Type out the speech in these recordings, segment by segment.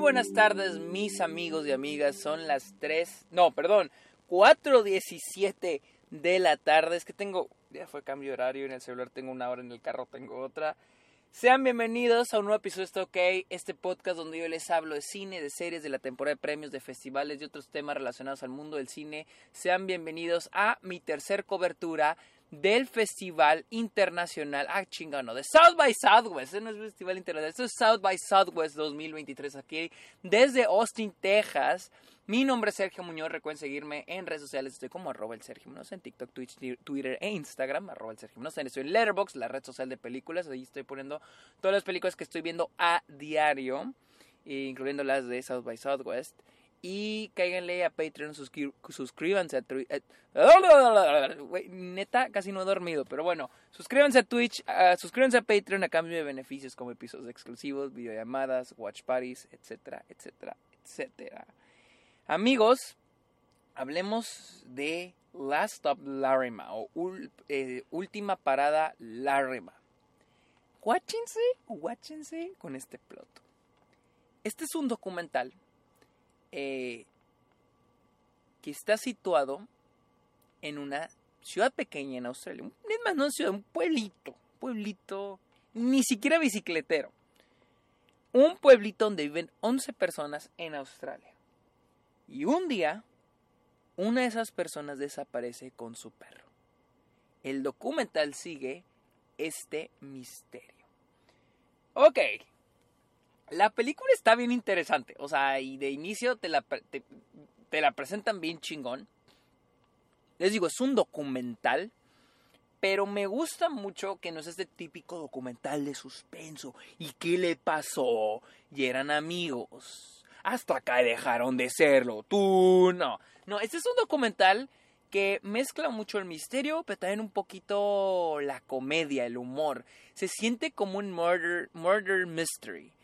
buenas tardes, mis amigos y amigas. Son las 3, no, perdón, 4.17 de la tarde. Es que tengo, ya fue cambio de horario. En el celular tengo una hora, en el carro tengo otra. Sean bienvenidos a un nuevo episodio de OK, este podcast donde yo les hablo de cine, de series, de la temporada de premios, de festivales y otros temas relacionados al mundo del cine. Sean bienvenidos a mi tercer cobertura del Festival Internacional, ah chingano, de South by Southwest, no es Festival Internacional, esto es South by Southwest 2023 aquí desde Austin, Texas. Mi nombre es Sergio Muñoz, recuerden seguirme en redes sociales, estoy como arroba el Sergio Muñoz en TikTok, Twitch, Twitter e Instagram, arroba el Sergio Muñoz, estoy en Letterboxd, la red social de películas, ahí estoy poniendo todas las películas que estoy viendo a diario, incluyendo las de South by Southwest. Y cáiganle a Patreon, suscríbanse a Twitch. neta, casi no he dormido, pero bueno, suscríbanse a Twitch, suscríbanse a Patreon a cambio de beneficios como episodios exclusivos, videollamadas, watch parties, etcétera, etcétera, etcétera. Amigos, hablemos de Last Stop Larima o eh, Última Parada Larima. Watchense, watchense con este plot. Este es un documental eh, que está situado en una ciudad pequeña en Australia. Es más, no ciudad, un pueblito. Pueblito, ni siquiera bicicletero. Un pueblito donde viven 11 personas en Australia. Y un día, una de esas personas desaparece con su perro. El documental sigue este misterio. Ok, la película está bien interesante. O sea, y de inicio te la, te, la presentan bien chingón. Les digo, es un documental. Pero me gusta mucho que no es este típico documental de suspenso. ¿Y qué le pasó? Y eran amigos. Hasta acá dejaron de serlo. Tú no. No, este es un documental que mezcla mucho el misterio, pero también un poquito la comedia, el humor. Se siente como un murder, murder mystery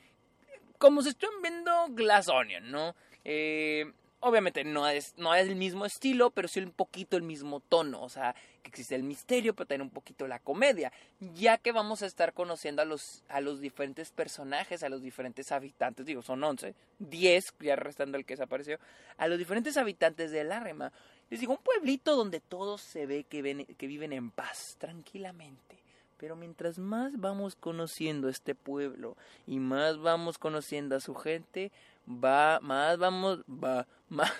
como se están viendo Glass Onion, ¿no? Eh, obviamente no es, no es el mismo estilo, pero sí un poquito el mismo tono. O sea, que existe el misterio, pero también un poquito la comedia. Ya que vamos a estar conociendo a los, a los diferentes personajes, a los diferentes habitantes, digo, son 11, 10, ya restando el que desapareció, a los diferentes habitantes de Larrema. Les digo, un pueblito donde todos se ve que, que viven en paz, tranquilamente. Pero mientras más vamos conociendo este pueblo y más vamos conociendo a su gente, va, más vamos, va, más,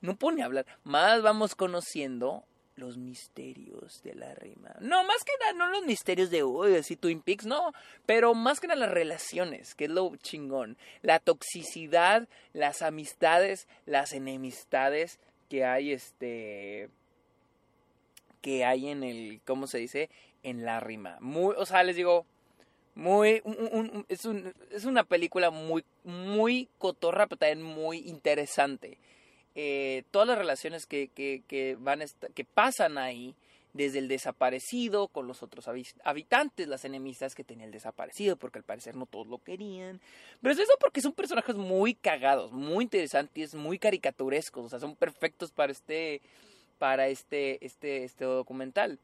no pone a hablar, más vamos conociendo los misterios de la rima. No, más que nada, no los misterios de, uy, así Twin Peaks, no, pero más que nada las relaciones, que es lo chingón. La toxicidad, las amistades, las enemistades que hay, este, que hay en el, ¿cómo se dice? En la rima. Muy, o sea, les digo, muy, es, un, es, una película muy, muy cotorra, pero también muy interesante. Eh, todas las relaciones que, que, que, van que pasan ahí, desde el desaparecido con los otros habitantes, las enemistas que tenía el desaparecido, porque al parecer no todos lo querían. Pero es eso porque son personajes muy cagados, muy interesantes, muy caricaturescos, o sea, son perfectos para este, para este, este, este documental.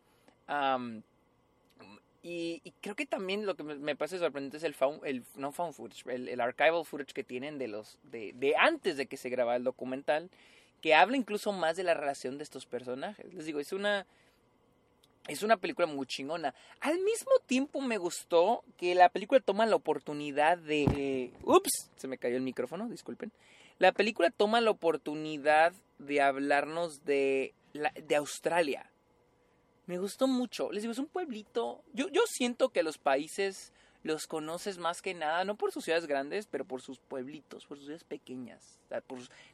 Y, creo que también lo que me, parece sorprendente es el el no found footage, el, archival footage que tienen de los de, de antes de que se grabara el documental, que habla incluso más de la relación de estos personajes. Les digo, es una es una película muy chingona. Al mismo tiempo me gustó que la película toma la oportunidad de ups, se me cayó el micrófono, disculpen. La película toma la oportunidad de hablarnos de la, de Australia me gustó mucho. Les digo, es un pueblito. Yo, yo siento que los países los conoces más que nada, no por sus ciudades grandes, pero por sus pueblitos, por sus ciudades pequeñas.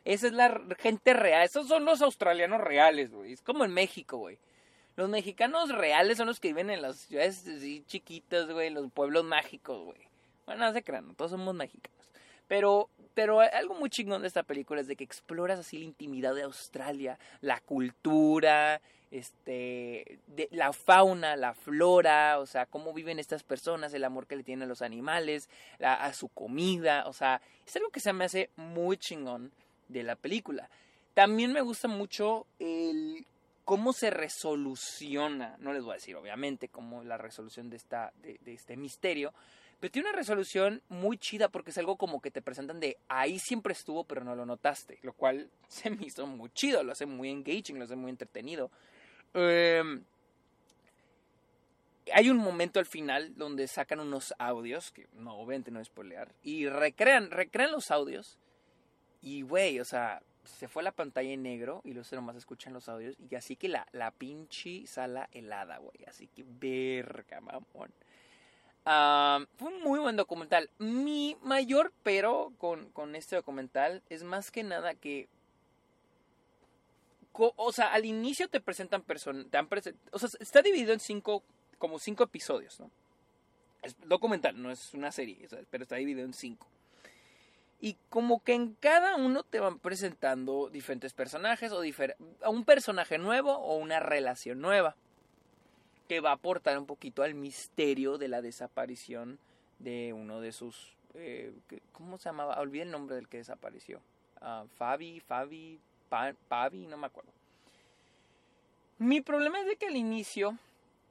esa es la gente real. Esos son los australianos reales, güey. Es como en México, güey. Los mexicanos reales son los que viven en las ciudades chiquitas, güey, los pueblos mágicos, güey. Bueno, no se crean, todos somos mexicanos. Pero, pero algo muy chingón de esta película es de que exploras así la intimidad de Australia, la cultura, este, de, la fauna, la flora, o sea, cómo viven estas personas, el amor que le tienen a los animales, a su comida, o sea, es algo que se me hace muy chingón de la película. También me gusta mucho el, cómo se resoluciona, no les voy a decir obviamente cómo la resolución de, esta, de, de este misterio, pero tiene una resolución muy chida porque es algo como que te presentan de ahí siempre estuvo pero no lo notaste, lo cual se me hizo muy chido, lo hace muy engaging, lo hace muy entretenido. Eh, hay un momento al final donde sacan unos audios, que no, obviamente no es spoilear, y recrean, recrean los audios. Y, güey, o sea, se fue la pantalla en negro y los más escuchan los audios. Y así que la, la pinche sala helada, güey. Así que verga, mamón. fue un muy buen documental. Mi mayor pero con, con este documental es más que nada que o sea, al inicio te presentan personas, o sea, está dividido en cinco como cinco episodios, ¿no? Es documental, no es una serie, pero está dividido en cinco. Y como que en cada uno te van presentando diferentes personajes o un personaje nuevo o una relación nueva que va a aportar un poquito al misterio de la desaparición de uno de sus... Eh, ¿Cómo se llamaba? Olvidé el nombre del que desapareció. Uh, Fabi, Fabi, Pavi, no me acuerdo. Mi problema es de que al inicio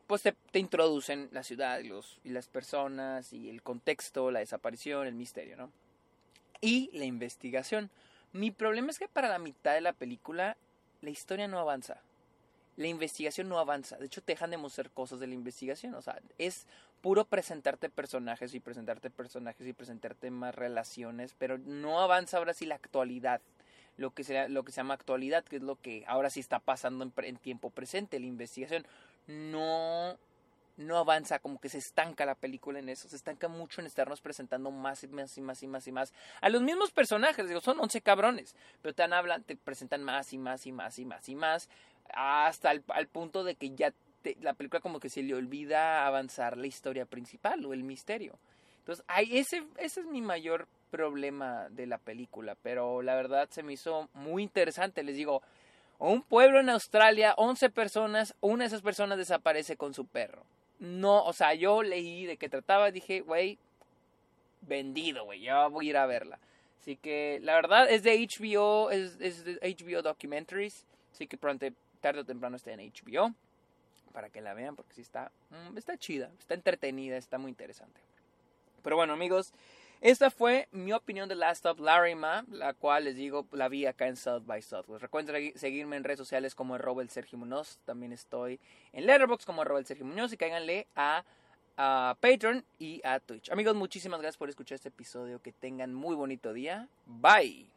pues te, introducen la ciudad y, los, y las personas y el contexto, la desaparición, el misterio, ¿no? Y la investigación. Mi problema es que para la mitad de la película la historia no avanza. La investigación no avanza. De hecho, te dejan de mostrar cosas de la investigación. O sea, es puro presentarte personajes y presentarte personajes y presentarte más relaciones, pero no avanza ahora sí la actualidad. Lo que, sea, lo que se llama actualidad, que es lo que ahora sí está pasando en, en tiempo presente, la investigación no, no avanza, como que se estanca la película en eso, se estanca mucho en estarnos presentando más y más y más y más y más a los mismos personajes, digo, son 11 cabrones, pero te hablan, te presentan más y más y más y más y más, hasta el, al punto de que ya la película como que se le olvida avanzar la historia principal o el misterio. Entonces, hay, ese, ese es mi mayor problema de la película, pero la verdad se me hizo muy interesante, les digo, un pueblo en Australia, 11 personas, una de esas personas desaparece con su perro. No, o sea, yo leí de qué trataba, dije, güey, vendido, güey, ya voy a ir a verla. Así que la verdad es de HBO, es, de HBO Documentaries, así que pronto, tarde o temprano está en HBO para que la vean porque sí está, mm, está chida, está entretenida, está muy interesante. Pero bueno amigos, esta fue mi opinión de Last of Larry Ma, la cual les digo, la vi acá en South by Southwest. Recuerden seguirme en redes sociales como arroba Sergio Muñoz. También estoy en Letterboxd como arroba Sergio Muñoz y cáiganle a, a Patreon y a Twitch. Amigos, muchísimas gracias por escuchar este episodio. Que tengan muy bonito día. Bye.